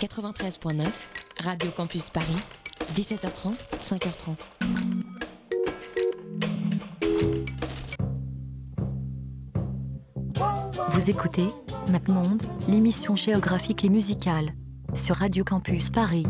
93.9, Radio Campus Paris, 17h30, 5h30. Vous écoutez MapMonde, l'émission géographique et musicale sur Radio Campus Paris.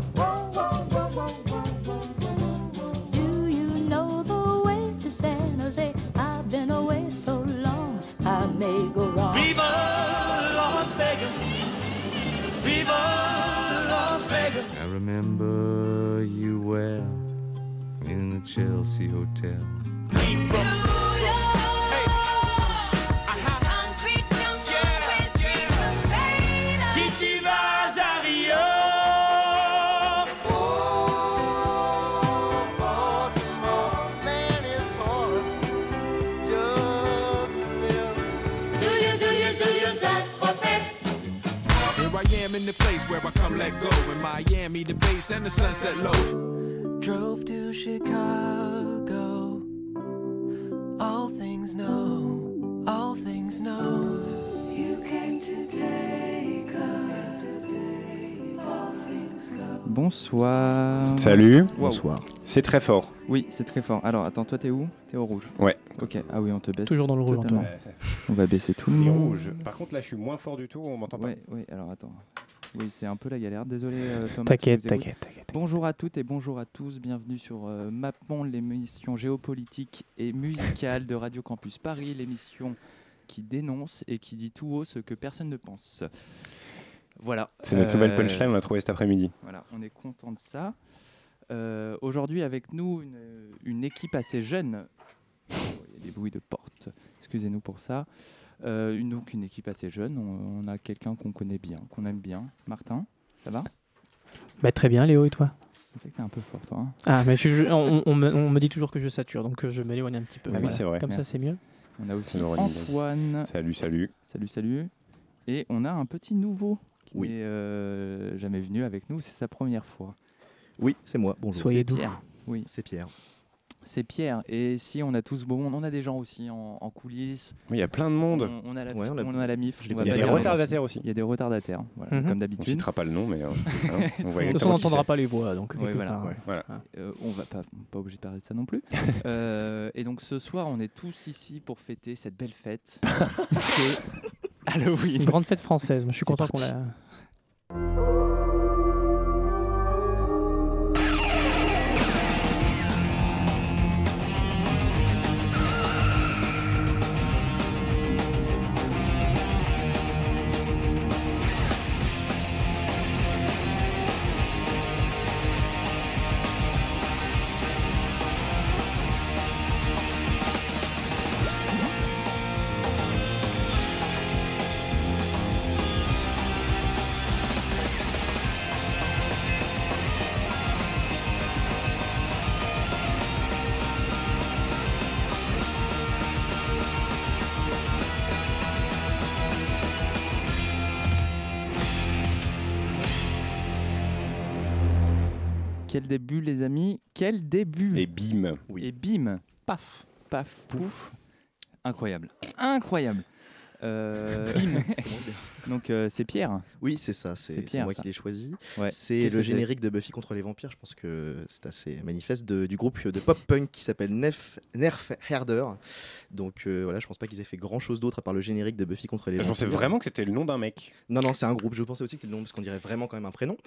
I am in the place where I come let go. In Miami, the base and the sunset low. Drove to Chicago. All things know, all things know. You came to take all things go. Bonsoir. Salut. Wow. Bonsoir. C'est très fort. Oui, c'est très fort. Alors, attends, toi, t'es où? T'es au rouge. Ouais. Ok. Ah oui, on te baisse. Toujours dans le rouge, totalement. On va baisser tout le monde. rouge. Par contre, là, je suis moins fort du tout. On m'entend pas. Ouais, oui, alors attends. Oui, c'est un peu la galère. Désolé, euh, Thomas. T'inquiète, t'inquiète, t'inquiète. Bonjour à toutes et bonjour à tous. Bienvenue sur euh, MapMonde, l'émission géopolitique et musicale de Radio Campus Paris, l'émission qui dénonce et qui dit tout haut ce que personne ne pense. Voilà. C'est notre nouvelle Euh, punchline. On l'a trouvé cet après-midi. Voilà, on est content de ça. Euh, Aujourd'hui, avec nous, une, une équipe assez jeune. Oh, Il y a des bruits de porte. Excusez-nous pour ça. Euh, une, donc, une équipe assez jeune. On, on a quelqu'un qu'on connaît bien, qu'on aime bien. Martin, ça va? Bah, très bien, Léo, et toi? Je sais que t'es un peu fort, toi. hein. Ah, mais je- je- on, on me, on me dit toujours que je sature, donc euh, je m'éloigne un petit peu. Ah oui, c'est vrai. Comme ça, c'est mieux. On a aussi. Antoine. Salut, salut. Salut, salut. Et on a un petit nouveau qui Oui. n'est euh, jamais venu avec nous. C'est sa première fois. Oui, c'est moi. Bonjour. Soyez doux. Oui, C'est Pierre. C'est Pierre. Et si on a tous bon, on a des gens aussi en, en coulisses. Oui, Il y a plein de monde. On, on a la, Ouais, on a- on a la MIF. va Il y a des retardataires aussi. Il y a des retardataires, voilà, Mhm. comme On d'habitude. citera pas le nom, mais euh, hein, on voit De toute façon, on n'entendra pas les voix, donc. Ouais, quelque voilà, part, ouais. Voilà. Euh, on va pas, pas obligé de parler de ça non plus. Euh, et donc ce soir, on est tous ici pour fêter cette belle fête. Halloween. Une grande fête française. Moi, je suis content qu'on la. Début, les amis Quel début Et bim. Oui. Et bim, paf, paf, pouf. Incroyable. Incroyable. Euh, Donc euh, c'est Pierre. Oui, c'est ça. C'est moi ça. qui l'ai choisi. Ouais. C'est le générique de Buffy contre les vampires. Je pense que c'est assez manifeste de- du groupe de pop punk qui s'appelle Nerf, Nerf Herder. Donc euh, voilà, je pense pas qu'ils aient fait grand chose d'autre à part le générique de Buffy contre les Je vampires. pensais vraiment que c'était le nom d'un mec. Non, non, c'est un groupe. Je pensais aussi que c'était le nom parce qu'on dirait vraiment quand même un prénom.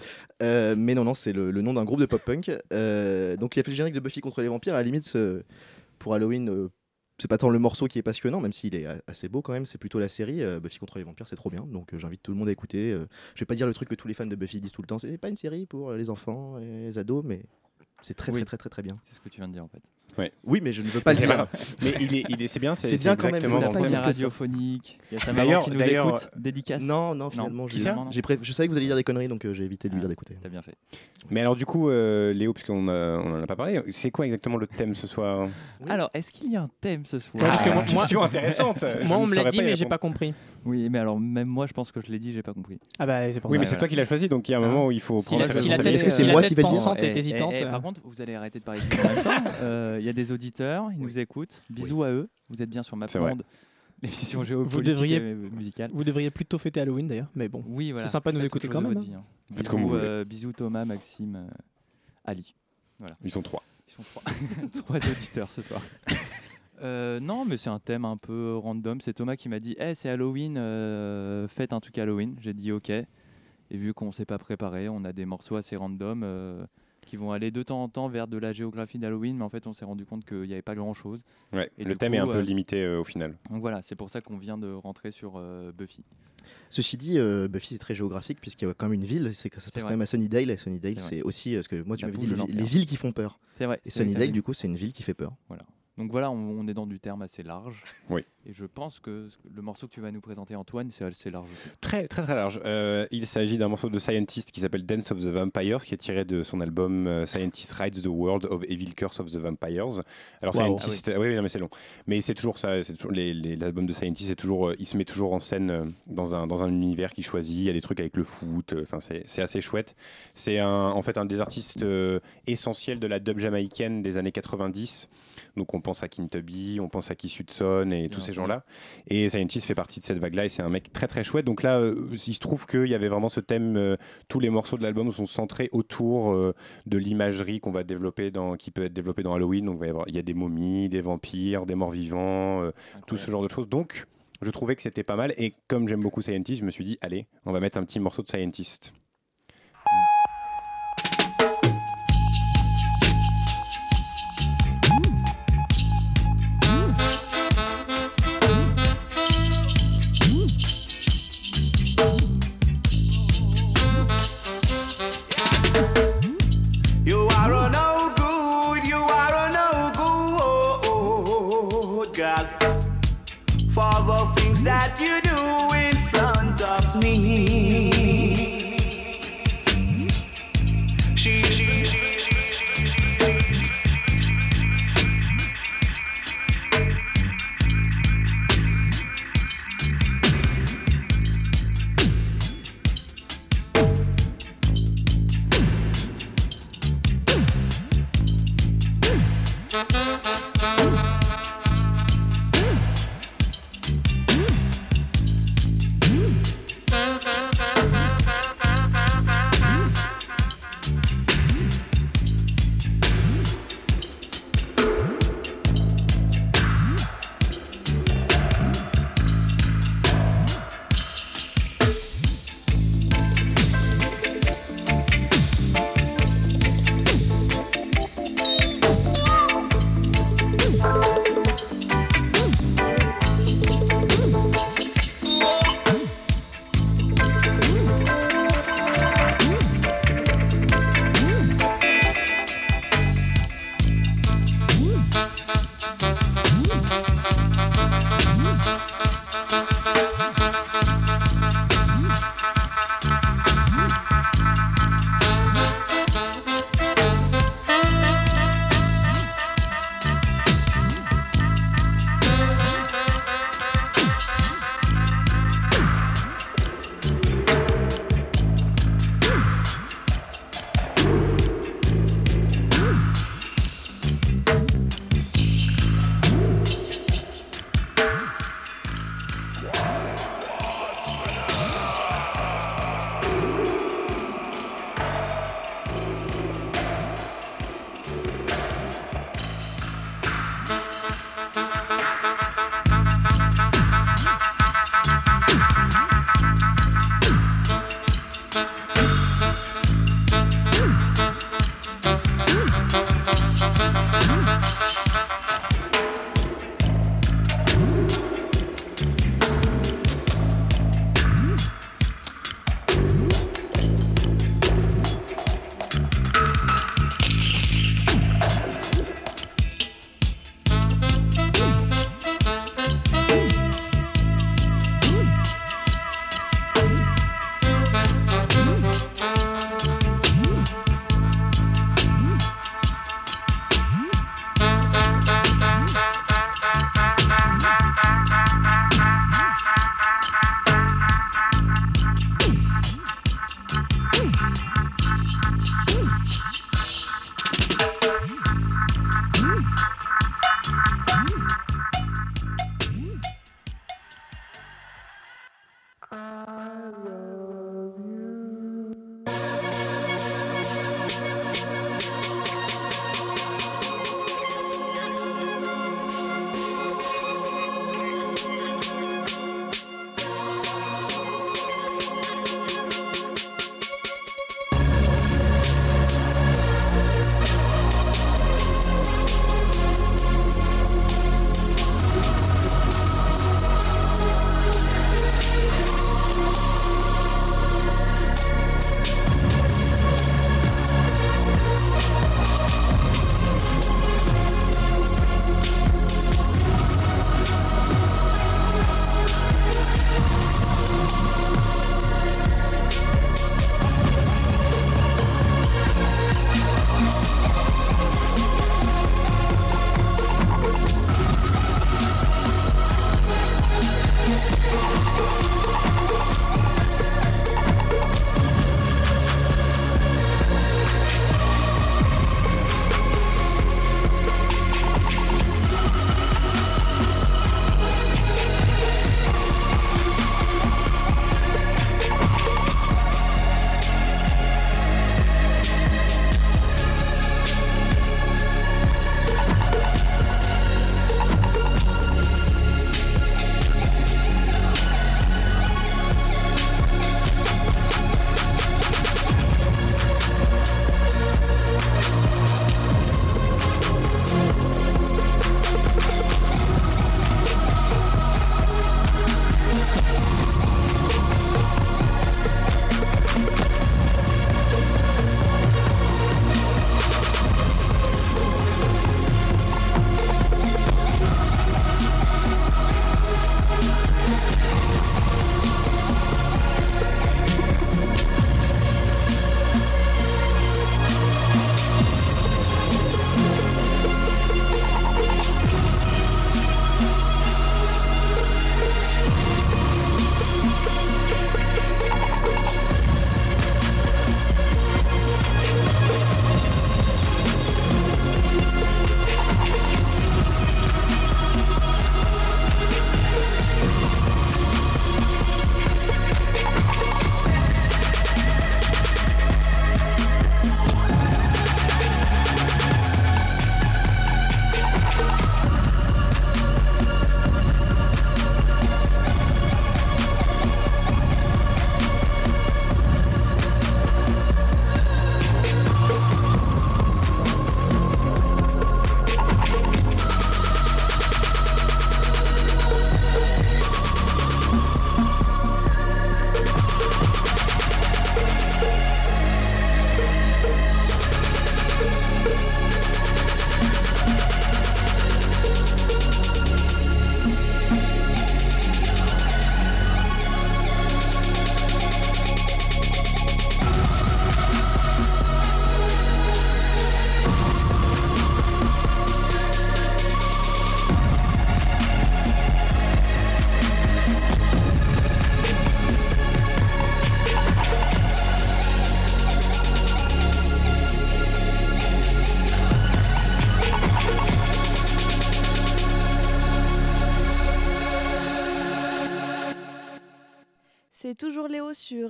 Euh, mais non, non, c'est le, le nom d'un groupe de pop punk. Euh, donc il a fait le générique de Buffy contre les vampires. À la limite, pour Halloween, euh, c'est pas tant le morceau qui est passionnant, même s'il est assez beau quand même. C'est plutôt la série. Euh, Buffy contre les vampires, c'est trop bien. Donc euh, j'invite tout le monde à écouter. Euh, je vais pas dire le truc que tous les fans de Buffy disent tout le temps. C'est pas une série pour les enfants et les ados, mais c'est très, Oui. très, très, très, très bien. C'est ce que tu viens de dire en fait. Oui, mais je ne veux pas le C'est dire. Mais il est, il est, c'est bien. C'est bien quand même, pas thème. que ça. radiophonique. Il y a sa maman qui nous écoute. Dédicace. Non, non, finalement, Qui j'ai- pré- je savais que vous alliez dire des conneries, donc euh, j'ai évité de lui Ah. dire d'écouter. T'as bien fait. Mais alors du coup, euh, Léo, puisqu'on a- on en a pas parlé, c'est quoi exactement le thème ce soir? Oui. Alors, est-ce qu'il y a un thème ce soir? Ouais, parce que Ah, moi- moi- question intéressante. Moi, on me l'a dit, mais j'ai pas compris. Oui, mais alors même moi, je pense que je l'ai dit, j'ai pas compris. Ah bah, c'est pour Oui, ça. mais c'est toi qui l'as choisi, donc il y a un Hein moment où il faut Si prendre la- sa si la responsabilité. tête- Est-ce que c'est moi qui vais le dire pensante Eh, eh, hésitante. eh, euh, par contre, vous allez arrêter de parler de en même temps. Euh, Il y a des auditeurs, ils nous écoutent. Bisous à eux. Vous êtes bien sur. MapMonde l'émission Vous géopolitique devriez, et musicale. vous devriez plutôt fêter Halloween d'ailleurs, mais bon. Oui, voilà. C'est sympa de nous écouter quand même. hein. hein. Bisous, euh, bisous Thomas, Maxime, euh, Ali. Voilà. Ils sont trois. Ils sont trois, trois auditeurs ce soir. Euh, non, mais c'est un thème un peu random. C'est Thomas qui m'a dit Eh, c'est Halloween, euh, faites un truc Halloween. J'ai dit Ok. Et vu qu'on ne s'est pas préparé, on a des morceaux assez random euh, qui vont aller de temps en temps vers de la géographie d'Halloween, mais en fait, on s'est rendu compte qu'il n'y avait pas grand chose. Ouais, Et le thème coup, est un peu euh, limité euh, au final. Donc voilà, c'est pour ça qu'on vient de rentrer sur euh, Buffy. Ceci dit, euh, Buffy c'est très géographique puisqu'il y a quand même une ville, c'est que ça se passe vrai. quand même à Sunnydale. Et Sunnydale, C'est aussi euh, parce que moi tu m'avais dit les, villes qui font peur. C'est vrai. Et Sunnydale, du coup, c'est une ville qui fait peur. Voilà. Donc voilà, on, on est dans du terme assez large. Oui. Et je pense que le morceau que tu vas nous présenter, Antoine, c'est assez large aussi. Très très très large. Euh, il s'agit d'un morceau de Scientist qui s'appelle Dance of the Vampires, qui est tiré de son album euh, Scientist Rides the World of Evil Curse of the Vampires. Alors. Scientist, ah oui, oui, non, mais c'est long. Mais c'est toujours ça. C'est toujours l'album de Scientist, c'est toujours, euh, il se met toujours en scène euh, dans un dans un univers qu'il choisit. Il y a des trucs avec le foot. Enfin, c'est c'est assez chouette. C'est en fait un des artistes euh, essentiels de la dub jamaïcaine des années 90. Donc on pense à King Tubby, on pense à Keith Hudson et tous ces gens-là. Et Scientist fait partie de cette vague-là et c'est un mec très très chouette. Donc là, euh, il se trouve qu'il y avait vraiment ce thème. euh, tous les morceaux de l'album sont centrés autour euh, de l'imagerie qu'on va développer dans, qui peut être développée dans Halloween. Donc il va y avoir- il y a des momies, des vampires, des morts vivants, tout ce genre de choses. Donc je trouvais que c'était pas mal. Et comme j'aime beaucoup Scientist, je me suis dit, allez, on va mettre un petit morceau de Scientist.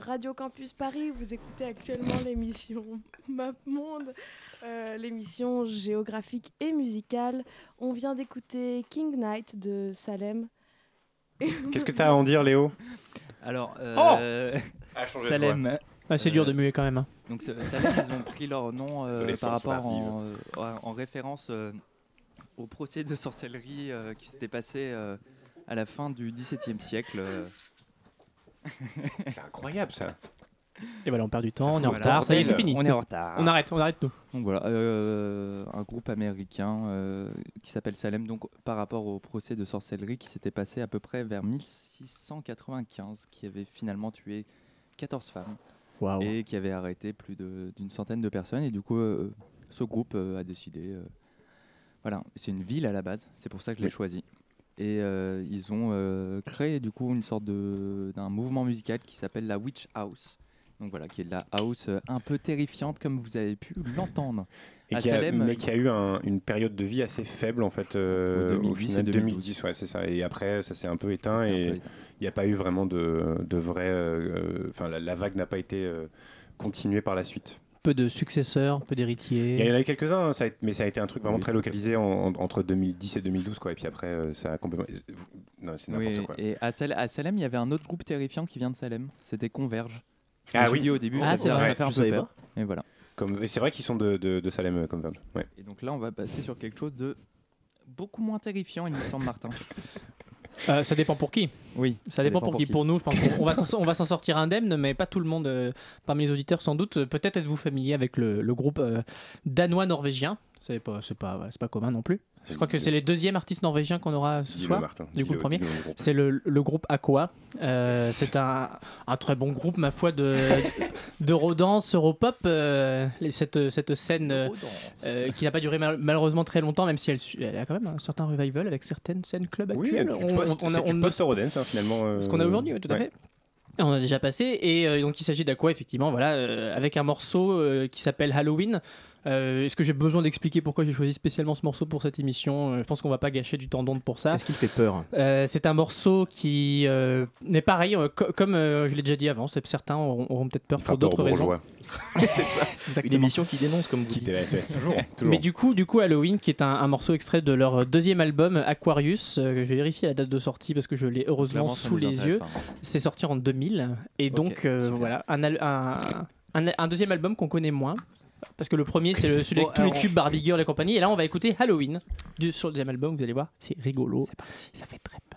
Radio Campus Paris. Vous écoutez actuellement l'émission Map Monde, euh, l'émission géographique et musicale. On vient d'écouter King Knight de Salem. Qu'est-ce que tu as à en dire, Léo? Alors, euh, Oh Ah, Salem. Ah, c'est dur de muer quand même. hein. Donc Salem, ils ont pris leur nom euh, par rapport en, euh, en référence euh, au procès de sorcellerie euh, qui s'était passé euh, à la fin du XVIIe siècle. C'est incroyable ça. Et voilà, on perd du temps, on est en retard, ça y est, c'est fini. On est en retard. On arrête, on arrête tout. Donc voilà, euh, un groupe américain euh, qui s'appelle Salem, donc par rapport au procès de sorcellerie qui s'était passé à peu près vers 1695, qui avait finalement tué 14 femmes et qui avait arrêté plus de- d'une centaine de personnes. Et du coup, euh, ce groupe euh, a décidé. euh, voilà, c'est une ville à la base, c'est pour ça que je l'ai Oui. choisi. Et euh, ils ont euh, créé du coup une sorte de- d'un mouvement musical qui s'appelle la Witch House. Donc voilà, qui est de la house euh, un peu terrifiante comme vous avez pu l'entendre. Et À qui a, Salem, mais qui a eu un- une période de vie assez faible en fait. euh, Au 2010 au final, et 2012. 2010, ouais, c'est ça. Et après, ça s'est un peu éteint un et peu il n'y a pas eu vraiment de, de vrai. euh, Enfin, la, la vague n'a pas été euh, continuée par la suite. Peu de successeurs, peu Il y en d'héritiers. a eu quelques-uns, hein, a été- mais ça a été un truc vraiment Oui. très localisé en- en- entre 2010 et 2012, quoi. Et puis après, euh, ça a complètement. Non, c'est n'importe Oui, quoi. Et à, Sal- à Salem, il y avait un autre groupe terrifiant qui vient de Salem. C'était Converge. Ah Je oui. au début, Ah, ça, vrai. ça fait un Je peu peur. Et voilà. C'est vrai qu'ils sont de, de, de Salem euh, Converge. Ouais. Et donc là, on va passer sur quelque chose de beaucoup moins terrifiant, il me semble, Martin. Euh, ça dépend pour qui. Oui, Ça dépend pour qui. Pour nous, je pense qu'on on va s'en- on va s'en sortir indemne, mais pas tout le monde. euh, parmi les auditeurs, sans doute. Peut-être êtes-vous familier avec le, le groupe euh, danois-norvégien. C'est pas, c'est pas, ouais, c'est pas commun non plus. Je crois que c'est les deuxièmes artistes norvégiens qu'on aura ce soir. Martin. Du coup, le premier, c'est le, le groupe Aqua. Euh, c'est un, un très bon groupe, ma foi, de d'eurodance, europop. euh, et cette, cette scène euh, euh, qui n'a pas duré mal- malheureusement très longtemps, même si elle, a quand même un certain revival avec certaines scènes club Oui, actuelles. du On- post- on a- on ne- post-Eurodance, hein, finalement. euh, ce qu'on a aujourd'hui, oui, tout à fait. On a déjà passé et euh, donc il s'agit d'Aqua effectivement voilà euh, avec un morceau euh, qui s'appelle Halloween. Euh, Est-ce que j'ai besoin d'expliquer pourquoi j'ai choisi spécialement ce morceau pour cette émission Euh, Je pense qu'on va pas gâcher du temps d'onde pour ça. Est-ce qu'il fait peur Euh, c'est un morceau qui euh, n'est pareil, euh, co- comme euh, je l'ai déjà dit avant, certains auront, auront peut-être peur pour d'autres raisons. C'est ça. Une émission qui dénonce, comme vous Qui dites. toujours, toujours. Mais du coup, du coup, Halloween, qui est un, un morceau extrait de leur deuxième album Aquarius, euh, je vais vérifier la date de sortie parce que je l'ai heureusement Clairement, sous les yeux. pas. C'est sorti en 2000 et donc euh, voilà un, al- un, un- un deuxième album qu'on connaît moins. Parce que le premier, c'est le, celui Bon, avec tous les tubes Barbie Girl et compagnie. Et là, on va écouter Halloween du, sur le deuxième album. Vous allez voir, c'est rigolo. C'est parti. Ça fait très peur.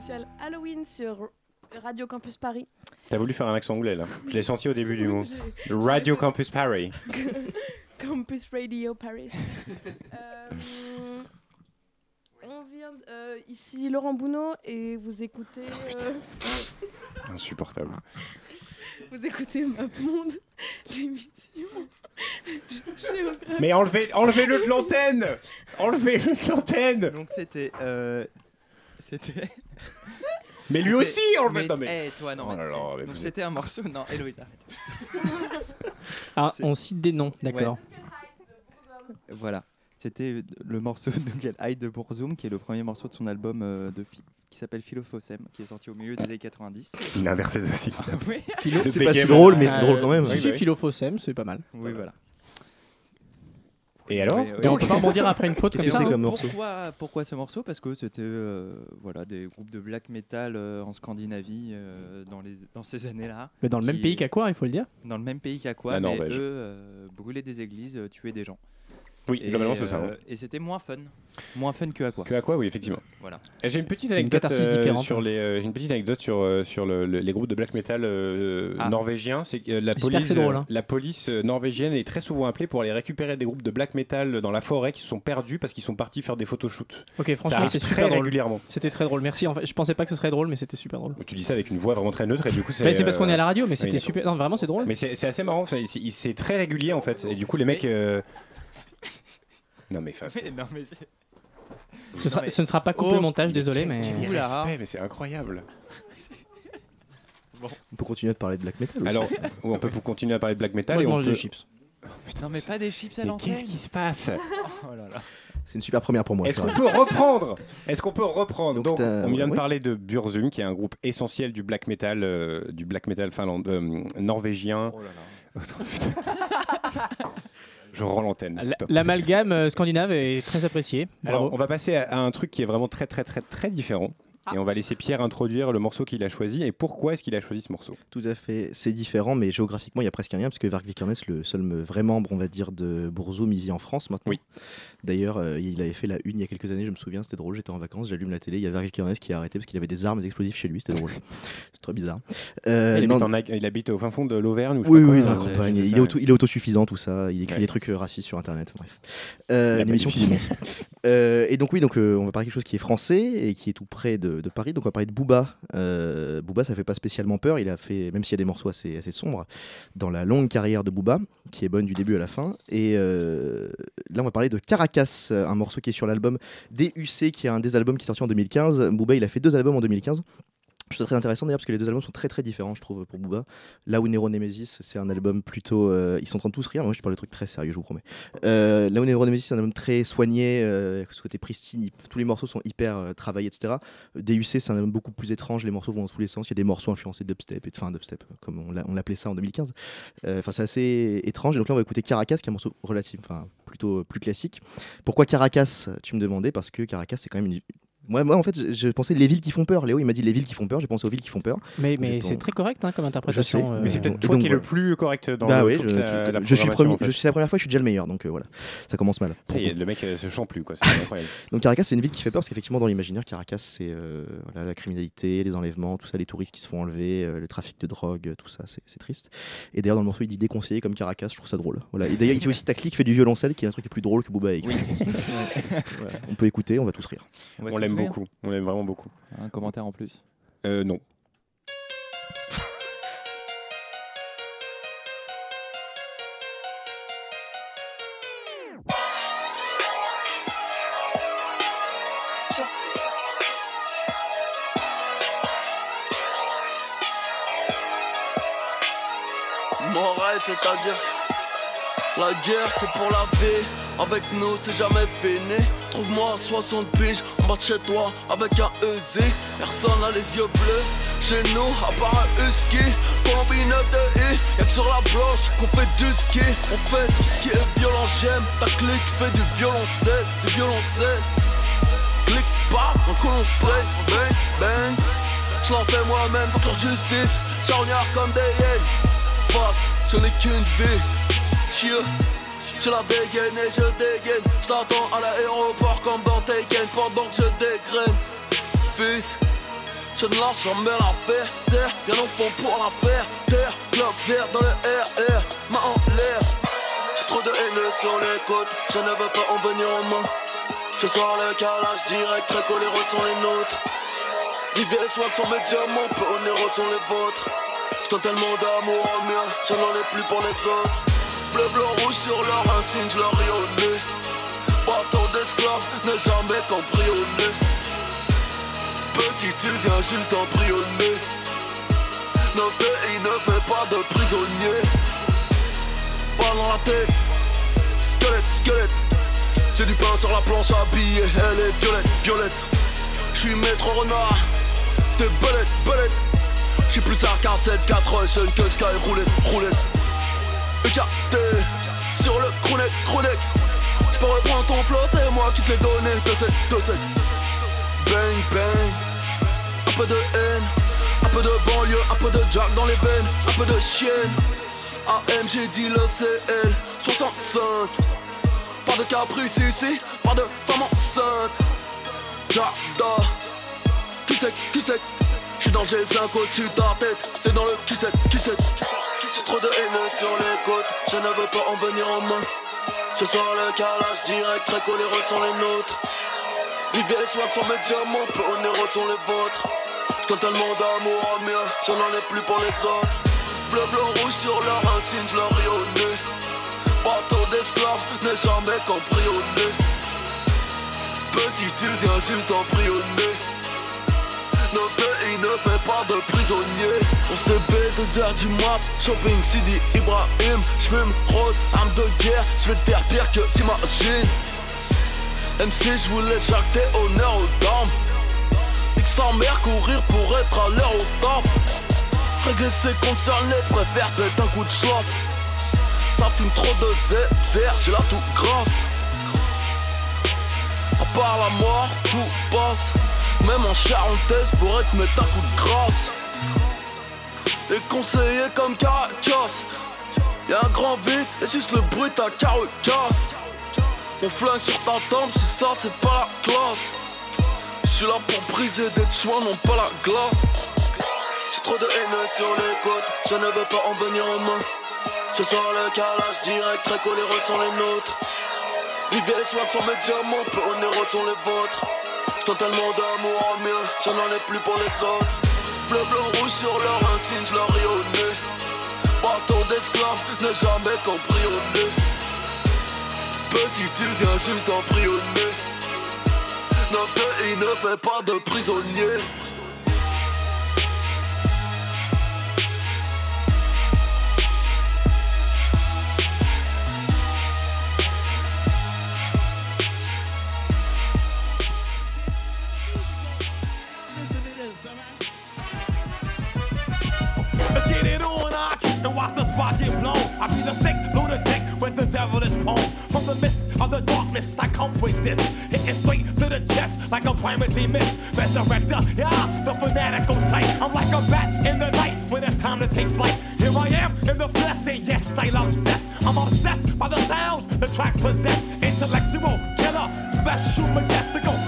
Soirée spéciale Halloween sur Radio Campus Paris. T'as voulu faire un accent anglais là Je l'ai senti au début du mot. Radio Campus Paris. Campus Radio Paris. Euh, on vient d- euh, ici Laurent Bounot et vous écoutez euh, Insupportable. vous écoutez Monde, l'émission géographique. Mais enlevez, enlevez-le de l'antenne Enlevez-le de l'antenne Donc c'était. euh, c'était. Mais lui aussi, enlevez- mais- non, mais- eh, toi, non. Oh là mais- là, eh, mais donc vous c'était un morceau. Non, Héloïse, arrête. Ah, on cite des noms, d'accord. Voilà. C'était le morceau de Quel Hyde de Bourzoum, qui est le premier morceau de son album euh, de qui s'appelle Philophosem, qui est sorti au milieu des années 90. Il a inversé aussi. Ah, oui. Philo- C'est pas si drôle, mais c'est Euh, drôle quand même. Si, Philophosem, c'est pas mal. Oui, voilà. Et alors Oui, oui. Et on peut pas rebondir après une faute Et comme donc, ça comme morceau? Pourquoi, pourquoi ce morceau? Parce que c'était euh, voilà, des groupes de black metal euh, en Scandinavie euh, dans, les, dans ces années-là. Mais dans le même pays qu'à quoi, il faut le dire? Dans le même pays qu'à quoi La mais eux euh, brûlaient des églises, euh, tuaient des gens. Oui, Et, globalement, c'est ça. euh, hein. Et c'était moins fun. Moins fun que à quoi. Que à quoi, oui, effectivement. Voilà. Et J'ai une petite anecdote catharsis euh, différente, sur hein. les, euh, j'ai une petite anecdote sur euh, sur le- le- les groupes de black metal euh, Ah. norvégiens. C'est que euh, la J'espère que police, c'est drôle, euh, hein. la police euh, norvégienne est très souvent appelée pour aller récupérer des groupes de black metal dans la forêt qui se sont perdus parce qu'ils sont partis faire des photoshoots. Ok, Ça franchement, arrive c'est très super drôle. régulièrement. C'était très drôle, merci. En fait, je pensais pas que ce serait drôle, mais c'était super drôle. Tu dis ça avec une voix vraiment très neutre et du coup c'est. Mais c'est parce qu'on est à la euh, radio, mais c'était d'accord. super. Non, vraiment, c'est drôle. Mais c'est c'est assez marrant. C'est c'est- c'est très régulier en fait. Et du coup les mecs. euh, Non mais non, c'est- Ce, sera- mais- ce ne sera pas coupé Oh, au montage, désolé, mais. Quel Oula. respect, mais c'est incroyable. On peut continuer à parler de black metal. aussi. Alors, on peut continuer à parler de black metal Moi, et je on mange peut... des chips. Non, mais pas des chips à l'antenne. qu'est-ce qui se passe Oh là là. c'est une super première pour moi. Est-ce qu'on peut reprendre? Est-ce qu'on peut reprendre? Donc, on vient de oui. parler de Burzum, qui est un groupe essentiel du black metal, euh, du black metal finlandais, euh, norvégien. Oh là là. Je rends l'antenne. La- stop. L'amalgame euh, scandinave est très apprécié. Alors, on va passer à, à un truc qui est vraiment très, très, très, très différent. Et on va laisser Pierre introduire le morceau qu'il a choisi et pourquoi est-ce qu'il a choisi ce morceau. Tout à fait, c'est différent, mais géographiquement, il y a presque un lien, parce que Varg Vikernes, le seul vrai membre, on va dire, de Bourzoum, il vit en France maintenant. Oui. D'ailleurs, euh, il avait fait la une il y a quelques années, je me souviens, c'était drôle, j'étais en vacances, j'allume la télé, il y a Varg Vikernes qui est arrêté parce qu'il avait des armes explosifs chez lui, c'était drôle. c'est très bizarre. Euh, il, non, habite en il habite au fin fond de l'Auvergne ou je oui, oui, dans la campagne. Il, est auto- il est autosuffisant, tout ça. Il écrit Ouais. des trucs racistes sur Internet. Bref. Euh, a une émission qui dénonce. Euh, et donc oui, donc on va parler de quelque chose qui est français et qui est tout près de, de Paris. Donc on va parler de Booba. Euh, Booba, ça fait pas spécialement peur. Il a fait, même s'il y a des morceaux assez, sombres, dans la longue carrière de Booba, qui est bonne du début à la fin. Et euh, là, on va parler de Caracas, un morceau qui est sur l'album DUC, qui est un des albums qui est sorti en 2015. Booba, il a fait deux albums en 2015. Je trouve ça très intéressant d'ailleurs parce que les deux albums sont très très différents, je trouve, pour Booba. Là où Nero Nemesis, c'est un album plutôt. euh, ils sont en train de tous rire, moi je parle de trucs très sérieux, je vous promets. Euh, là où Nero Nemesis, c'est un album très soigné, euh, ce côté pristine, tous les morceaux sont hyper euh, travaillés, etc. DUC, c'est un album beaucoup plus étrange, les morceaux vont dans tous les sens. Il y a des morceaux influencés dubstep, et enfin dubstep, comme on l'a- on l'appelait ça en 2015. Euh, Enfin, c'est assez étrange. Et donc là, on va écouter Caracas, qui est un morceau relatif, enfin plutôt plus classique. Pourquoi Caracas Tu me demandais, parce que Caracas, c'est quand même une. Moi, moi, en fait, je, je pensais les villes qui font peur. Léo, il m'a dit les villes qui font peur. J'ai pensé aux villes qui font peur. Mais, mais c'est très correct hein, comme interprétation. Je sais, euh, Mais c'est peut-être toi donc, qui est le plus correct dans bah le- oui, toute je, la- tu- la je suis premier, en fait. je suis la première fois, je suis déjà le meilleur, donc euh, voilà, ça commence mal. Le mec euh, se chante plus, quoi. C'est incroyable. Donc Caracas, c'est une ville qui fait peur parce qu'effectivement, dans l'imaginaire, Caracas, c'est euh, voilà, la criminalité, les enlèvements, tout ça, les touristes qui se font enlever, euh, le trafic de drogue, tout ça, c'est c'est triste. Et d'ailleurs, dans le morceau, il dit déconseillé comme Caracas, je trouve ça drôle. Voilà. Et d'ailleurs, il dit aussi Taclic fait du violoncelle, qui est un truc qui est plus drôle que Booba. On peut écouter, on va tous rire. va On tous l'aime rire. Beaucoup. On l'aime vraiment beaucoup. Un commentaire en plus. Euh, non. Morale, c'est-à-dire la guerre c'est pour la vie Avec nous c'est jamais fini. Trouve-moi 60 piges en bas de chez toi avec un EZ Personne n'a les yeux bleus. Chez nous à part un husky. Combi 9 de I Y'a que sur la blanche qu'on fait du ski. On fait tout ce qui est violent j'aime. Ta clique fait du violoncelle Du violoncelle Clique pas un colonceil Bang bang. Je l'en fais moi-même contre justice. Charognard comme des hyènes Fast, je n'ai qu'une vie. Chill je la dégaine et je dégaine. Je à l'aéroport comme dans Taken Pendant que je dégraine. Fils je ne lâche jamais l'affaire. Serre bien au fond pour la faire. Terre, bloc vert dans le RR Main en l'air J'ai trop de haine sur les côtes. Je ne veux pas en venir en main Ce soir le calage direct Très coléreux sont les nôtres. Rivière et Swag sont mes diamants Peu onéreux sont les vôtres. Donne tellement d'amour au mien Je n'en ai plus pour les autres Bleu, blanc, rouge sur leur insigne, je leur nez Bâton d'esclave, n'est jamais nez. Petit, tu viens juste d'embryonner Notre pays ne fait pas de prisonniers. Pas dans la tête. Squelette, squelette. J'ai du pain sur la planche à billets. Elle est violette, violette. Je suis maître renard. T'es belette, belette. J'suis plus à 47, 4 jeune que Sky, roulette, roulette EKT sur le chronek, chronek J'peux reprendre ton flow, c'est moi qui te l'ai donné. De cette Bang, bang. Un peu de haine Un peu de banlieue, un peu de jack dans les veines Un peu de chienne. AMG dit le CL 65 Pas de caprice ici, pas de femme enceinte. Jada Qui c'est, qui c'est je suis dans le G5 au-dessus de tête. T'es dans le qui sait, qui sait. Trop de haine sur les côtes. Je ne veux pas en venir en main. Ce soir, le calage direct. Très coléreux sont les nôtres. Vivier Swap sont mes diamants. Peu onéreux sont les vôtres. J'tends tellement d'amour en mien. J'en ai plus pour les autres. Bleu, blanc, rouge sur leur insigne. J'leur ris au nez. Bateau d'esclaves n'est jamais qu'en Petit, tu viens juste en il ne fait pas de prisonnier On se fait 2 heures du mois Shopping City Ibrahim. J'fume rôde, arme de guerre. J'vais te faire pire que t'imagines. Même si j'voulais chaque tes honneur aux dames. Nique sans mère courir pour être à l'heure au taf Régler ses comptes sur les préfère péter un coup de chance. Ça fume trop de zézère, j'ai la tout grasse. À part la mort, tout passe. Même en charentaise pourrait te mettre un coup de grâce. Des conseillers comme Caracas. Y'a un grand vide et juste le bruit de ta carocasse. On flingue sur ta tempe si ça c'est pas la classe. J'suis là pour briser des choix, non pas la glace. J'ai trop de haine sur les côtes, je ne veux pas en venir aux mains. Ce soir le calage direct, très coléreux sont les nôtres. Vivez et swag sont mes diamants, peu onéreux sont les vôtres. J'tends tellement d'amour en mieux, j'en en ai plus pour les autres. Bleu, blanc, rouge sur leur insigne, j'leur ris au nez. Bâton d'esclave, ne jamais compris au nez. Petit, tu viens juste. Neuf que il ne fait pas de prisonnier. I watch the spot get blown. I be the sick lunatic with the devil is prone. From the mist of the darkness, I come with this. Hitting straight to the chest like a calamity miss. Resurrector, yeah, the fanatical type. I'm like a bat in the night when it's time to take flight. Here I am in the flesh, and yes, I'm obsessed. I'm obsessed by the sounds the track possess. Intellectual, killer, special, majestical.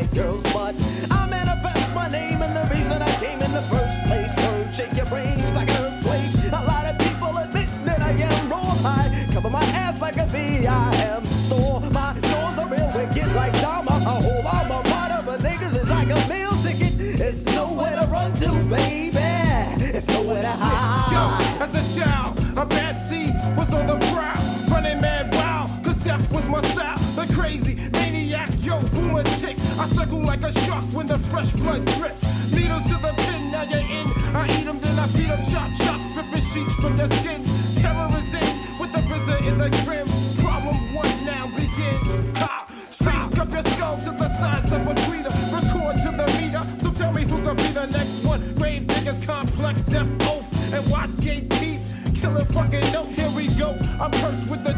White girl's butt. I manifest my name and the reason I came in the first place. Word, shake your brains like an earthquake. A lot of people admit that I am raw high. Cover my ass like a V. I am. Like a shark when the fresh blood drips. Needles to the pin, now you're in. I eat them, then I feed them, chop, chop, ripping sheets from their skin. Terror is in, with the RZA is a grim. Problem one now begins. Ha! Speak up your skull to the size of a tweeter. Record to the meter. So tell me who could be the next one. Grave diggers, complex, death oath, and watch gate keep. Killing fucking note, here we go. I'm cursed with the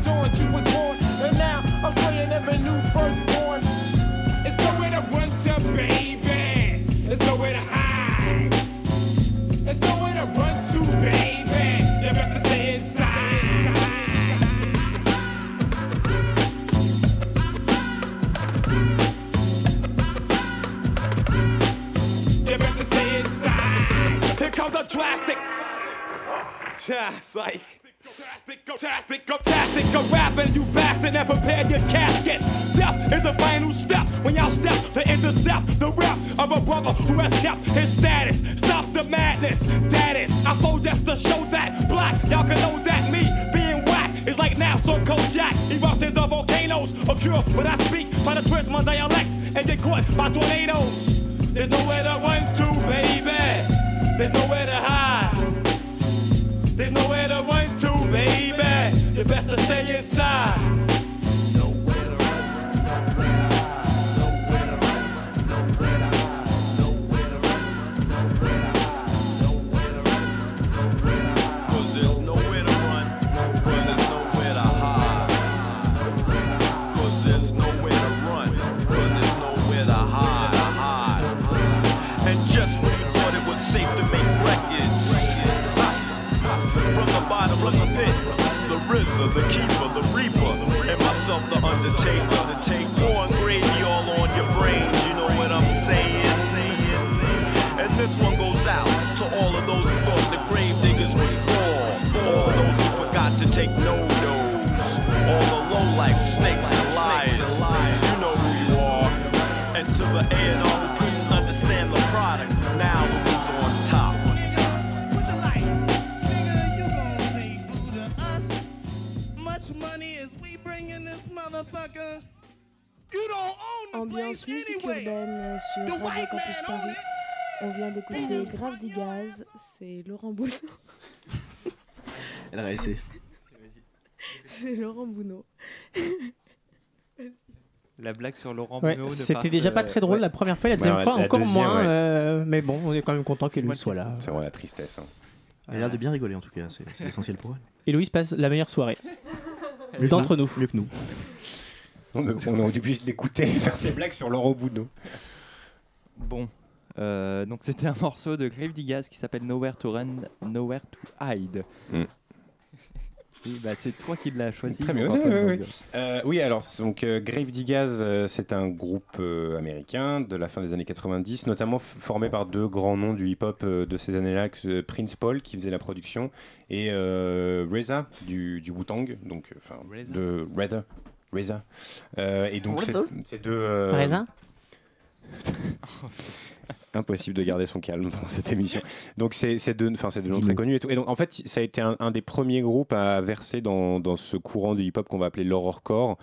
of volcanoes but I speak, try to twist my dialect and get caught by tornadoes. There's nowhere to run to, baby. There's nowhere to hide. There's nowhere to run to, baby. You best to stay inside. RZA, the keeper, the reaper, and myself, the undertaker. Born gravy all on your brains, you know what I'm saying? And this one goes out to all of those who thought the grave diggers would fall. All those who forgot to take no nos. All the low life snakes and liars. You know who you are. And to the A&R money as we bring in this motherfucker. You don't own the Ambiance place musique anyway. urbaine sur The Radio Campus Paris. On vient d'écouter Grave Digaz, c'est Laurent Bounot. Elle a réussi. c'est Laurent Bounot. La blague sur Laurent Ouais, Bruno. ne C'était déjà pas euh, très drôle ouais. la première fois, la deuxième ouais, fois la encore deuxième, moins. ouais. euh, mais bon, on est quand même content qu'Héloïse soit là. C'est vraiment la tristesse. hein. Elle a l'air de bien rigoler en tout cas, c'est l'essentiel pour elle. Héloïse passe la meilleure soirée d'entre nous. Mieux que nous. On, on est obligé de l'écouter faire ses blagues sur Laurent Boudneau. Bon. Euh, donc c'était un morceau de Grave Diggaz qui s'appelle Nowhere to Run, Nowhere to Hide. Mm. Bah, c'est toi qui l'as choisi. Très bien. Euh, oui, alors donc euh, Grave Diggaz, euh, c'est un groupe euh, américain de la fin des années 90, notamment formé par deux grands noms du hip-hop euh, de ces années-là, euh, Prince Paul qui faisait la production et euh, Reza du, du Wu-Tang, donc enfin de Reza. Reza. Euh, et donc c'est- Reza ces deux. euh, Raisin Impossible de garder son calme pendant cette émission. Donc c'est deux, enfin c'est deux noms très connus et tout. Et donc en fait ça a été un, un des premiers groupes à verser dans, dans ce courant du hip-hop qu'on va appeler l'horrorcore.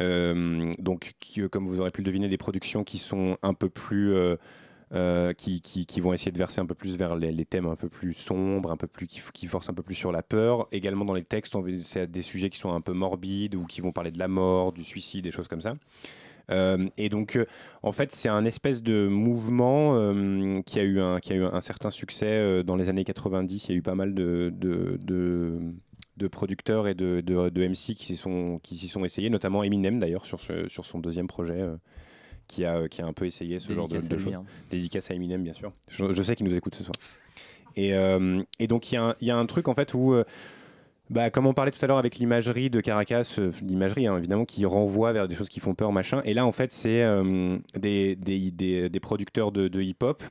Euh, donc qui, euh, comme vous aurez pu le deviner, des productions qui sont un peu plus euh, euh, qui, qui, qui vont essayer de verser un peu plus vers les, les thèmes un peu plus sombres, un peu plus qui, qui forcent un peu plus sur la peur. Également dans les textes, c'est des sujets qui sont un peu morbides ou qui vont parler de la mort, du suicide, des choses comme ça. Euh, et donc, euh, en fait, c'est un espèce de mouvement euh, qui, a eu un, qui a eu un certain succès dans les années 90. Il y a eu pas mal de, de, de- de producteurs et de, de, de MC qui s'y sont, qui s'y sont essayés, notamment Eminem d'ailleurs sur, ce- sur son deuxième projet. euh, qui a, qui a un peu essayé ce genre de, de choses. Dédicace à Eminem, bien sûr. Je, je sais qu'il nous écoute ce soir. Et, euh, et donc, il y, a un- il y a un truc, en fait, où, euh, bah, comme on parlait tout à l'heure avec l'imagerie de Caracas, euh, l'imagerie, hein, évidemment, qui renvoie vers des choses qui font peur, machin. Et là, en fait, c'est euh, des, producteurs de hip-hop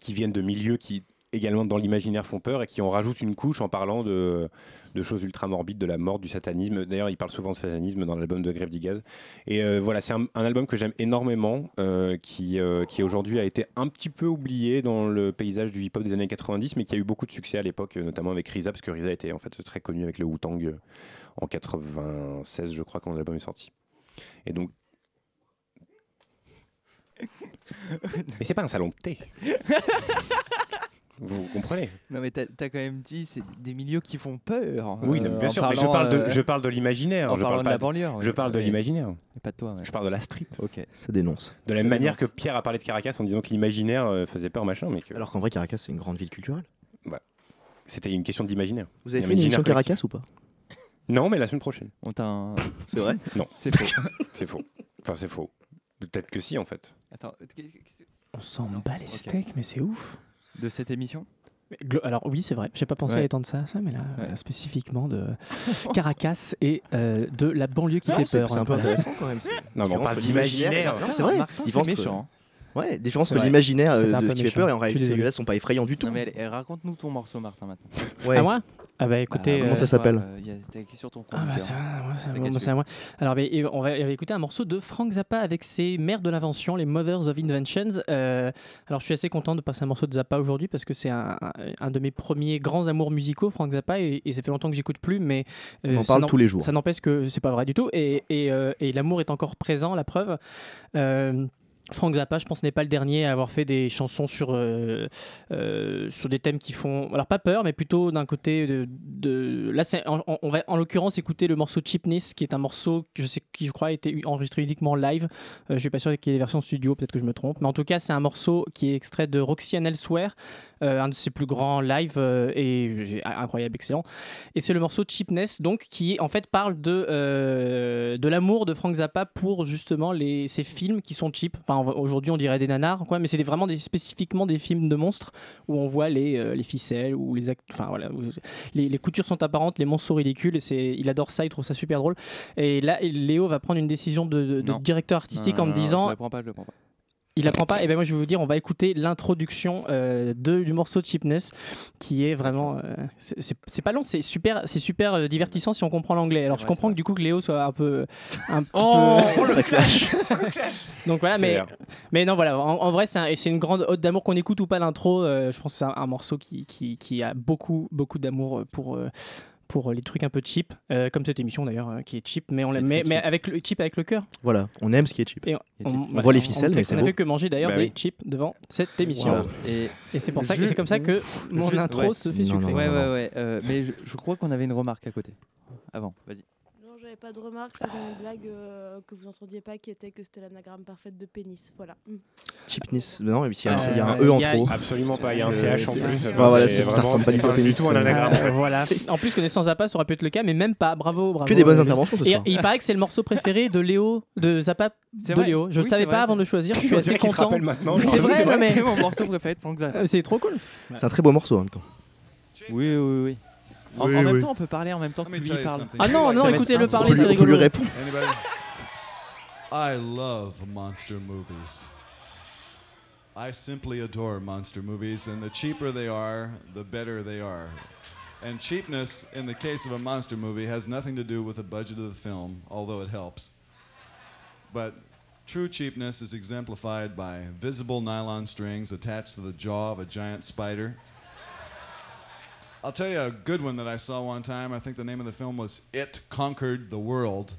qui viennent de milieux qui, également, dans l'imaginaire, font peur et qui en rajoutent une couche en parlant de, de choses ultra morbides, de la mort, du satanisme. D'ailleurs, ils parlent souvent de satanisme dans l'album de Grève Digaz. Et euh, voilà, c'est un, un album que j'aime énormément, euh, qui, euh, qui aujourd'hui a été un petit peu oublié dans le paysage du hip-hop des années 90, mais qui a eu beaucoup de succès à l'époque, notamment avec Risa, parce que Risa était en fait très connu avec le Wu-Tang en 96, je crois, quand l'album est sorti. Et donc. Mais c'est pas un salon de thé. Vous comprenez Non mais t'as as quand même dit c'est des milieux qui font peur. Oui, euh, non, bien en sûr, mais je parle de, euh, je parle de l'imaginaire. Je parle de la banlieue. Je parle de l'imaginaire. Et pas de toi. ouais. Je parle de la street. Ok. Ça dénonce. De la même manière que. Pierre a parlé de Caracas en disant que l'imaginaire euh, faisait peur, machin, mais que. Alors qu'en vrai, Caracas, c'est une grande ville culturelle. Voilà. C'était une question d'imaginaire. Vous avez fait une émission. Caracas ou pas? Non, mais la semaine prochaine. On t'a un- C'est vrai? Non. C'est faux. c'est faux. Enfin, c'est faux. Peut-être que si, en fait. Attends, On s'en bat les steaks, mais c'est ouf. De cette émission? Alors oui, c'est vrai. J'ai pas pensé Ouais. à étendre ça, à ça, mais là Ouais. euh, spécifiquement de Caracas et euh, de la banlieue qui Ah, fait peur. c'est un peu intéressant quand même. Non, mais on parle d'imaginaire. c'est vrai. Martin, entre- méchant. Ouais, différence entre vrai. l'imaginaire euh, de ce qui fait peur et en réalité, ceux-là sont pas effrayants du tout. Non mais raconte-nous ton morceau Martin maintenant. Ouais. À moi? Ah bah écoutez, Comment euh, ça s'appelle Euh, il y a- C'était écrit sur ton Ah bah c'est à moi, moi. Alors bah, on va, on va écouter un morceau de Frank Zappa avec ses mères de l'invention, les Mothers of Inventions. Euh, alors je suis assez content de passer un morceau de Zappa aujourd'hui parce que c'est un, un- un de mes premiers grands amours musicaux, Frank Zappa, et, et ça fait longtemps que j'écoute plus, mais euh, On en parle tous les jours. Ça n'empêche que c'est pas vrai du tout, et, et, euh, et l'amour est encore présent, la preuve. Frank Zappa, je pense, n'est pas le dernier à avoir fait des chansons sur, euh, euh, sur des thèmes qui font, alors pas peur, mais plutôt d'un côté de, là, on, va en l'occurrence écouter le morceau Cheapness, qui est un morceau je sais, qui je crois a été enregistré uniquement live. Euh, je suis pas sûr qu'il y ait des versions studio, peut-être que je me trompe, mais en tout cas, c'est un morceau qui est extrait de Roxy and Elsewhere, euh, un de ses plus grands live euh, et j'ai- incroyable, excellent. Et c'est le morceau Cheapness, donc qui en fait parle de de l'amour de Frank Zappa pour justement les ces films qui sont cheap. Enfin, aujourd'hui on dirait des nanars, quoi, mais c'est vraiment des, spécifiquement des films de monstres où on voit les, euh, les ficelles ou les enfin voilà, où les, les coutures sont apparentes, les monstres sont ridicules. Et c'est, il adore ça, il trouve ça super drôle. Et là, Léo va prendre une décision de, de- de Non. directeur artistique Non, en me non, disant Je la prends pas, je la prends pas. Il apprend pas. Et ben moi je vais vous dire, on va écouter l'introduction euh, de du morceau Cheapness, qui est vraiment, euh, c'est- pas long, c'est super, c'est super euh, divertissant si on comprend l'anglais. Alors je comprends que du coup que Léo soit un peu, un petit Oh, peu, ça clash. Donc voilà, mais mais non voilà, en, en vrai c'est un- c'est une grande ode d'amour qu'on écoute ou pas l'intro. euh, je pense que c'est un, un morceau qui, qui qui a beaucoup beaucoup d'amour pour euh, pour les trucs un peu cheap, euh, comme cette émission d'ailleurs euh, qui est cheap, mais on la mais cheap. avec le cheap avec le cœur. Voilà, on aime ce qui est cheap. Et on, On voit les ficelles, on mais fait- c'est On a beau. fait que manger d'ailleurs Bah des oui. chips devant cette émission. Wow. Et, Et c'est pour ça que c'est comme ça que mon intro ouais. se fait sucrer. Ouais, ouais, ouais. euh, mais je, je crois qu'on avait une remarque à côté. Avant, vas-y. J'avais pas de remarques, je faisais une blague euh, que vous entendiez pas qui était que c'était l'anagramme parfaite de pénis. Voilà. Mm. Cheapness. Non, mais il y a, Euh, il y a un E en trop. Absolument pas, il y a un CH en plus. Enfin, voilà, ça ressemble pas du tout à pas pénis. un anagramme. Voilà. En plus, connaissant Zappa, ça aurait pu être le cas, mais même pas. Bravo, bravo. Que des bonnes euh, interventions ce soir. et il paraît que c'est le morceau préféré de Léo, de Zappa, C'est de vrai. Léo. Je ne Oui, savais pas vrai, avant de c'est- choisir. Je suis assez content. C'est vrai, mais c'est mon morceau préféré de Frank Zappa. c'est trop cool. C'est un très beau morceau en même temps. Oui, oui, oui. En, Oui, en même oui. temps, on peut parler en même temps que Let me lui tell you parle. something. Ah non, non, Ça va être écoutez-le parler, c'est lui- lui rigolo. Anybody? I love monster movies. I simply adore monster movies, and the cheaper they are, the better they are. And cheapness, in the case of a monster movie, has nothing to do with the budget of the film, although it helps. But true cheapness is exemplified by visible nylon strings attached to the jaw of a giant spider. I'll tell you a good one that I saw one time. I think the name of the film was It Conquered the World.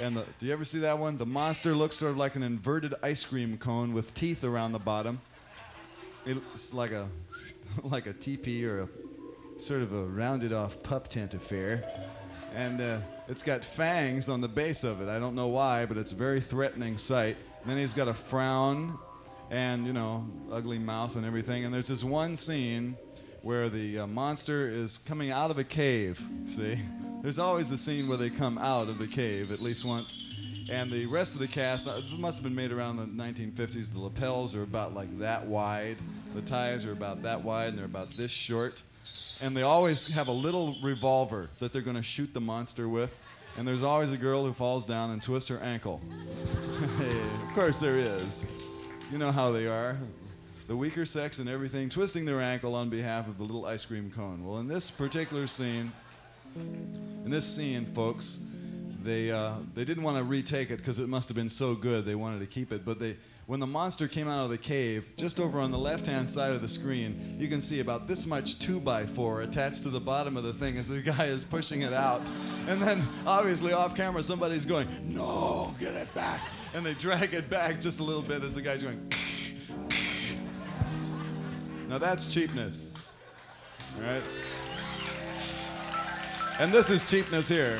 And the, do you ever see that one? The monster looks sort of like an inverted ice cream cone with teeth around the bottom. It's like a like a teepee or a sort of a rounded off pup tent affair. And uh, it's got fangs on the base of it. I don't know why, but it's a very threatening sight. And then he's got a frown and, you know, ugly mouth and everything. And there's this one scene where the uh, monster is coming out of a cave. See? There's always a scene where they come out of the cave at least once. And the rest of the cast, uh, must have been made around the 1950s. The lapels are about like that wide, the ties are about that wide, and they're about this short. And they always have a little revolver that they're going to shoot the monster with. And there's always a girl who falls down and twists her ankle. of course, there is. You know how they are. The weaker sex and everything, twisting their ankle on behalf of the little ice cream cone. Well, in this particular scene, in this scene, folks, they uh, they didn't want to retake it because it must have been so good. They wanted to keep it, but they when the monster came out of the cave, just over on the left-hand side of the screen, you can see about this much two by four attached to the bottom of the thing as the guy is pushing it out, and then obviously off camera somebody's going, "No, get it back," and they drag it back just a little bit as the guy's going. Now that's cheapness, right? And this is cheapness here.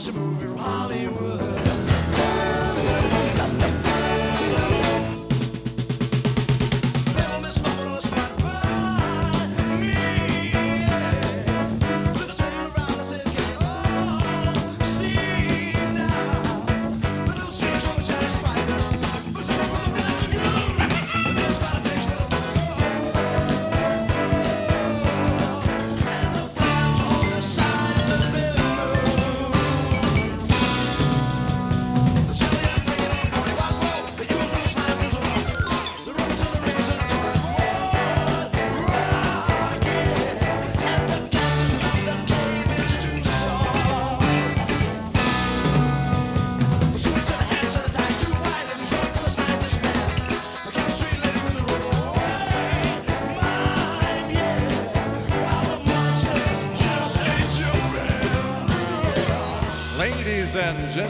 Then I watched a movie from Hollywood.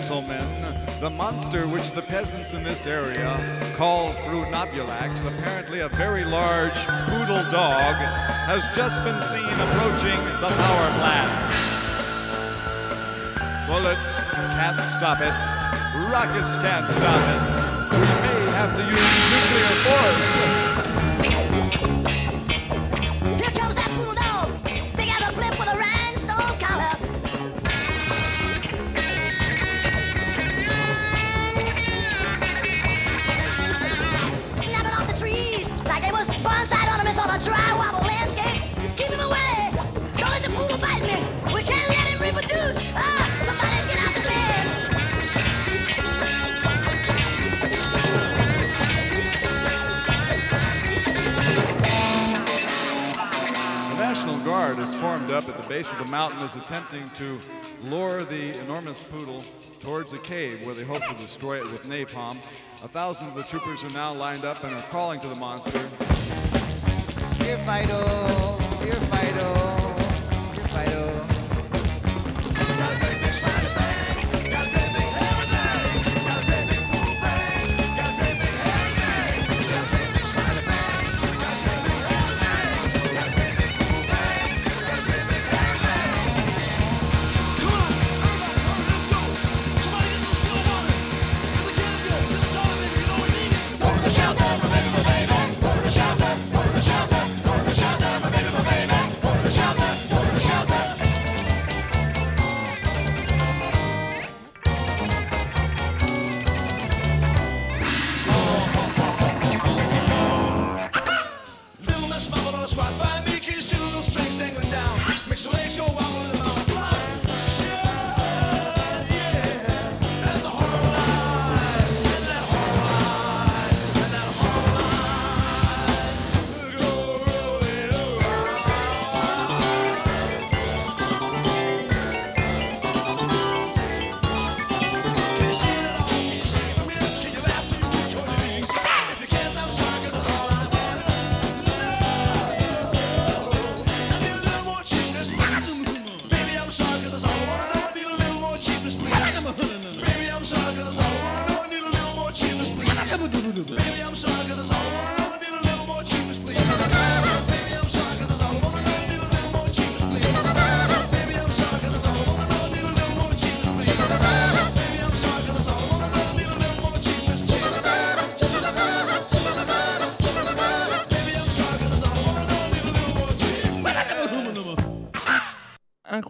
Gentlemen, the monster which the peasants in this area call Frunobulax, apparently a very large poodle dog, has just been seen approaching the power plant. Bullets can't stop it. Rockets can't stop it. We may have to use nuclear force. Base of the mountain is attempting to lure the enormous poodle towards a cave where they hope to destroy it with napalm. A thousand of the troopers are now lined up and are crawling to the monster. Fido. Fido.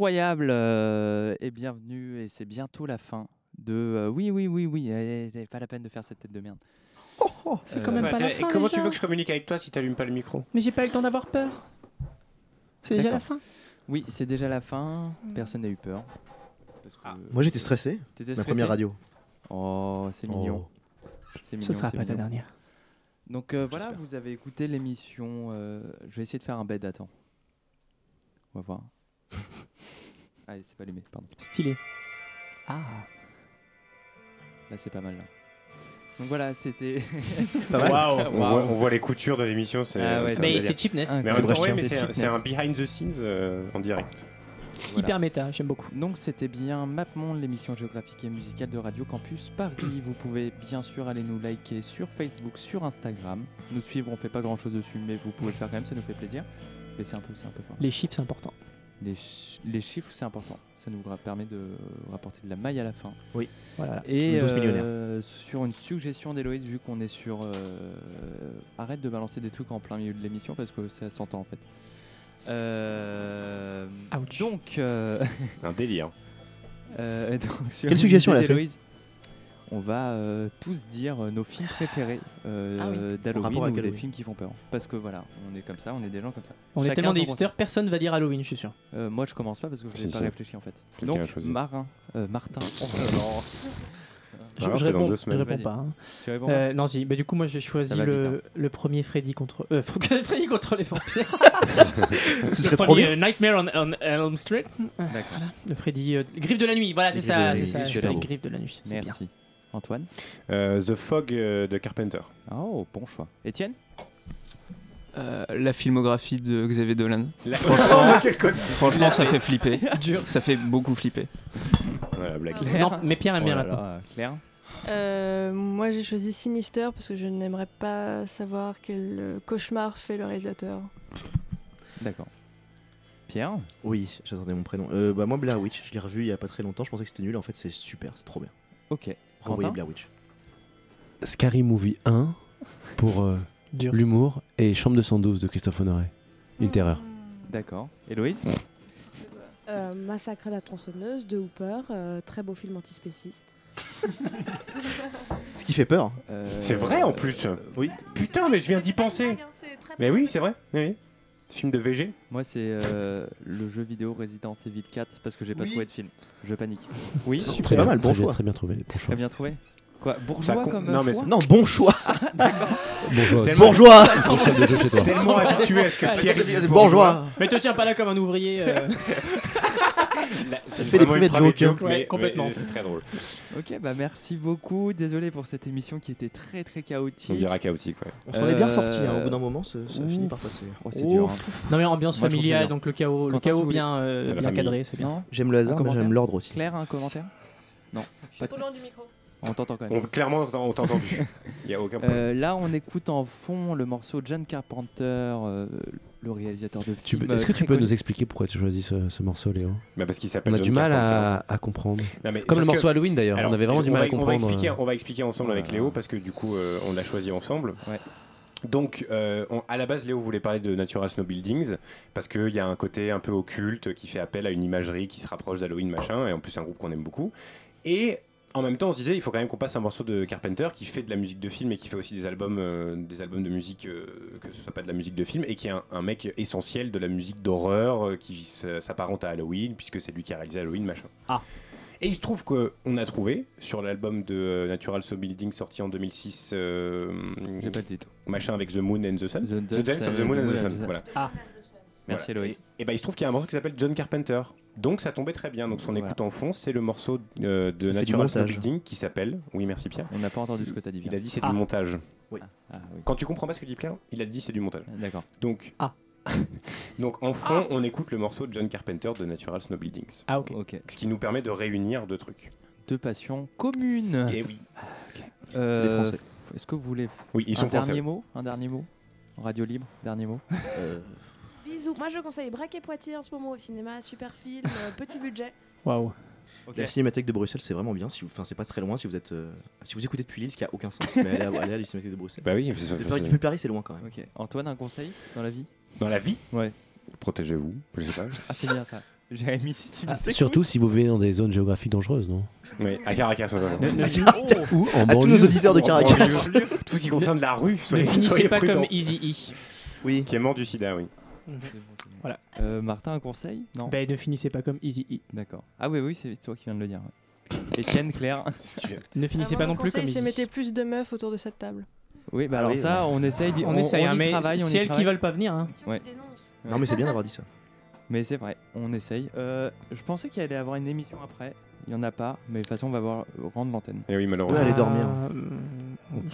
Incroyable euh, et bienvenue et c'est bientôt la fin de euh, oui oui oui oui eh, pas la peine de faire cette tête de merde. c'est quand même pas la et fin, comment déjà. tu veux que je communique avec toi si t'allumes pas le micro? Mais j'ai pas eu le temps d'avoir peur. C'est déjà la fin Oui c'est déjà la fin. Personne n'a eu peur. Parce que- Moi, j'étais stressé. T'étais Ma stressé? première radio. Oh c'est mignon. C'est Ce mignon, sera c'est pas ta mignon. dernière. Donc euh, voilà, vous avez écouté l'émission. euh, je vais essayer de faire un bed. Attends. On va voir. Allez, c'est pas allumé, pardon. Stylé. Ah. Là, c'est pas mal là. Donc voilà, c'était. Pas mal. On, voit, on voit les coutures de l'émission. c'est- Ah ouais, c'est un Mais délire. c'est cheapness. Mais en même temps, ouais, mais C'est un- cheapness. c'est un behind the scenes euh, en direct. Voilà. Hyper méta, j'aime beaucoup. Donc c'était bien MapMonde, l'émission géographique et musicale de Radio Campus Paris. Vous pouvez bien sûr aller nous liker sur Facebook, sur Instagram. Nous suivre, on fait pas grand chose dessus, mais vous pouvez le faire quand même, ça nous fait plaisir. Mais c'est un peu, c'est un peu fort. Les chiffres, c'est important. Les, les chiffres, c'est important. Ça nous permet de rapporter de la maille à la fin. Oui. Voilà. Et Le 12 millionnaire. euh, sur une suggestion d'Héloïse, vu qu'on est sur. euh, arrête de balancer des trucs en plein milieu de l'émission parce que ça s'entend en fait. Euh, donc. euh, Un délire. euh, donc, sur Quelle suggestion elle a fait On va euh, tous dire euh, nos films préférés euh, Ah oui. D'Halloween ou des films qui font peur. Parce que voilà, on est comme ça, on est des gens comme ça. On est tellement des hipsters, personne va dire Halloween, je suis sûr. Euh, moi, je commence pas parce que je n'ai Si, pas si. réfléchi en fait. Donc. Marin, euh, Martin. Oh, non. Je, Alors, je réponds, deux je semaines. réponds pas. hein. Tu réponds Euh, non, si. Bah, du coup, moi, j'ai choisi va le, le premier Freddy contre. Euh, Freddy contre les vampires. Ce Le serait trop premier, bien. euh, Nightmare on, on Elm Street. D'accord. Voilà. Le Freddy. euh, Griffe de la nuit. Voilà, c'est ça. C'est ça. Griffes de la nuit. bien. Antoine Euh, The Fog euh, de Carpenter. Oh, bon choix. Étienne Euh, la filmographie de Xavier Dolan. La- Franchement, franchement, ça fait flipper. Dur. Ça fait beaucoup flipper. Voilà. Non, mais Pierre aime bien Oh là là, Claire Euh, moi j'ai choisi Sinister parce que je n'aimerais pas savoir quel cauchemar fait le réalisateur. D'accord. Pierre Oui, j'attendais mon prénom. Euh, bah, moi, Blair Witch, je l'ai revu il y a pas très longtemps. Je pensais que c'était nul. En fait, c'est super, c'est trop bien. Ok. Revoyez Blair Witch. Scary Movie 1 pour euh, l'humour et Chambre de 112 de Christophe Honoré. Une terreur. D'accord. Héloïse Euh, Massacre à la tronçonneuse de Hooper, euh, très beau film antispéciste. Ce qui fait peur. Euh, C'est vrai en plus. Oui. Putain, mais je viens d'y penser. Mais oui, c'est vrai. Oui. Film de VG. Moi, c'est euh, le jeu vidéo Resident Evil 4 parce que j'ai pas Oui. trouvé de film. Je panique. Oui, Très C'est pas bien, mal, bon très bien, choix. Très bien trouvé. bon choix. très bien trouvé. Quoi Bourgeois comme non, mais choix Non, bon choix. Bourgeois. Tellement- Bourgeois. Tellement habitué à ce que Pierre bourgeois. Mais te tiens pas là comme un ouvrier. euh. C'est fait des private jokes, joke, ouais, complètement. C'est très drôle. Ok, bah merci beaucoup. Désolé pour cette émission qui était très très chaotique. On dira chaotique, ouais. On s'en est bien Euh, sorti, hein, au bout d'un moment, ça, ça finit par passer. Oh, c'est dur. hein. Non mais ambiance Moi, je familiale, ça donc le chaos, le chaos bien, euh, bien cadré, c'est bien. J'aime le hasard, mais j'aime l'ordre aussi. Claire, un commentaire Non. Pas Trop loin du micro. On t'entend quand On, même. clairement, on t'a on t'a entendu. Il n'y a aucun problème. Euh, là, on écoute en fond le morceau John Carpenter, euh, le réalisateur de Tu films. peux- Est-ce que euh, tu très peux nous expliquer pourquoi tu choisis ce, ce morceau, Léo? Bah, parce qu'il s'appelle On a John du mal à, à comprendre. Non, mais Comme le morceau que- Halloween d'ailleurs, on avait vraiment du mal va- à On va comprendre. expliquer, euh. on va expliquer ensemble avec Léo parce que du coup, euh, on l'a choisi ensemble. Ouais. Donc, euh, on- à la base, Léo voulait parler de Natural Snow Buildings parce qu'il y a un côté un peu occulte qui fait appel à une imagerie qui se rapproche d'Halloween, machin, et en plus, c'est un groupe qu'on aime beaucoup. Et en même temps, on se disait, il faut quand même qu'on passe un morceau de Carpenter qui fait de la musique de film et qui fait aussi des albums, euh, des albums de musique, euh, que ce soit pas de la musique de film, et qui est un, un mec essentiel de la musique d'horreur euh, qui s'apparente à Halloween, puisque c'est lui qui a réalisé Halloween, machin. Ah. Et il se trouve qu'on a trouvé sur l'album de Natural Soul Building sorti en 2006, euh, J'ai pas le titre. machin avec The Moon and the Sun. The The Dance of the Moon and the Sun. Voilà. Ah. Merci Voilà. Loïs. Et, et ben il se trouve qu'il y a un morceau qui s'appelle John Carpenter. Donc ça tombait très bien. Donc son Voilà. écoute en fond, c'est le morceau euh, de Natural. Building qui s'appelle. Oui, merci Pierre. On n'a pas entendu ce que t'as dit. Il a dit c'est Ah. du montage. Oui. Ah, oui. Quand tu comprends pas ce que dit Pierre, il a dit c'est du montage. D'accord. Donc. Ah. Donc en fond, on écoute le morceau de John Carpenter de Natural Snow Buildings. Ah ok. Ok. Ce qui nous permet de réunir deux trucs. Deux passions communes. Et oui. Euh, C'est des Français. Est-ce que vous voulez Oui, ils un sont français. dernier mot? Un dernier mot? Radio libre, dernier mot? Euh, Bisous. Moi, je conseille Braquet Poitiers en ce moment au cinéma. Super film, euh, petit budget. Waouh. La Cinémathèque de Bruxelles, c'est vraiment bien. Si vous, enfin, c'est pas très loin si vous êtes, euh, si vous écoutez depuis Lille, ce qui a aucun sens. Mais allez, à- allez à la Cinémathèque de Bruxelles. Bah oui, Depuis Paris, depuis Paris, c'est loin quand même. Ok. Antoine, un conseil dans la vie? Dans la vie, Ouais. protégez-vous. Je sais pas. Ah, c'est bien ça. Jérémy, si tu Ah, surtout si vous vivez dans des zones géographiques dangereuses, non? Oui, à Caracas. Ou en À tous nos auditeurs de Caracas. Tout ce qui concerne la rue, Ne finissez pas prudents. comme Easy E. Oui. Qui est mort du sida, oui. Voilà. Euh, Martin, un conseil? Non. Ben ne finissez pas comme Easy E. D'accord. Ah oui, oui, c'est toi qui viens de le dire. Étienne, Claire? Ne finissez Ah, pas non plus comme conseil, c'est Easy. mettez plus de meufs autour de cette table. Oui, bah Ah alors oui, ça, on essaye d'y On, essaye, hein, y mais on c'est elles qui veulent pas venir. Hein. Ouais. Non, mais c'est bien d'avoir dit ça. Mais c'est vrai, on essaye. Euh, je pensais qu'il allait y avoir une émission après. Il y en a pas, mais de toute façon, on va voir rendre l'antenne. Et oui, Ouais, malheureusement. aller dormir. Euh,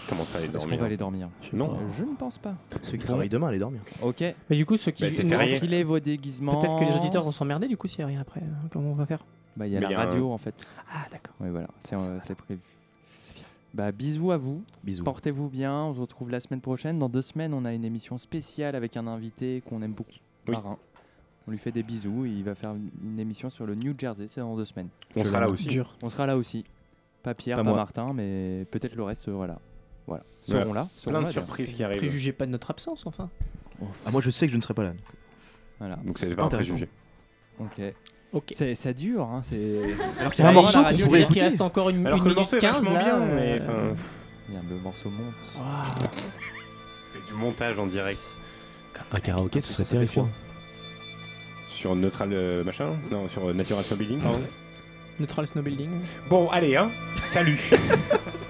Comment ça, aller Est-ce qu'on dormir va aller dormir? Non. Euh, Je ne pense pas. Ceux qui travaillent demain, allez dormir. Ok. Mais du coup, ceux qui. Bah, c'est nous- férié. Enfilez vos déguisements. Peut-être que les auditeurs vont s'emmerder du coup s'il n'y a rien après. hein. Comment on va faire? Bah, il y a Mais la il y a un- radio en fait. Ah d'accord. Oui, voilà, c'est euh, c'est prévu. Bah, bisous à vous. Bisous. Portez-vous bien. On se retrouve la semaine prochaine. Dans deux semaines, on a une émission spéciale avec un invité qu'on aime beaucoup, Oui. Marin. On lui fait des bisous. et il va faire une, une émission sur le New Jersey. C'est dans deux semaines. On Je sera là aussi. Dur. On sera là aussi. Pas Pierre, Pas. Martin, mais peut-être le reste là. Voilà. Voilà. Seront là. seront Plein de là, surprises qui arrivent. Préjugez pas de notre absence enfin. Ah, moi, je sais que je ne serai pas là. donc. Voilà. Donc c'est pas un préjugé. Ok. Ok. C'est, ça dure, hein, c'est... Alors qu'il y a un Ouais, morceau qu'on pourrait C'est-à-dire qu'il écouter. reste encore une, Alors une que le minute morceau est 15 vachement là. bien, euh, mais enfin, Merde, le morceau monte. waouh. fait du montage en direct Un karaoké, ce serait terrifiant. sur Neutral euh, machin, non sur euh, Natural Building. pardon. Neutral Snow Building. Bon, allez, hein. Salut.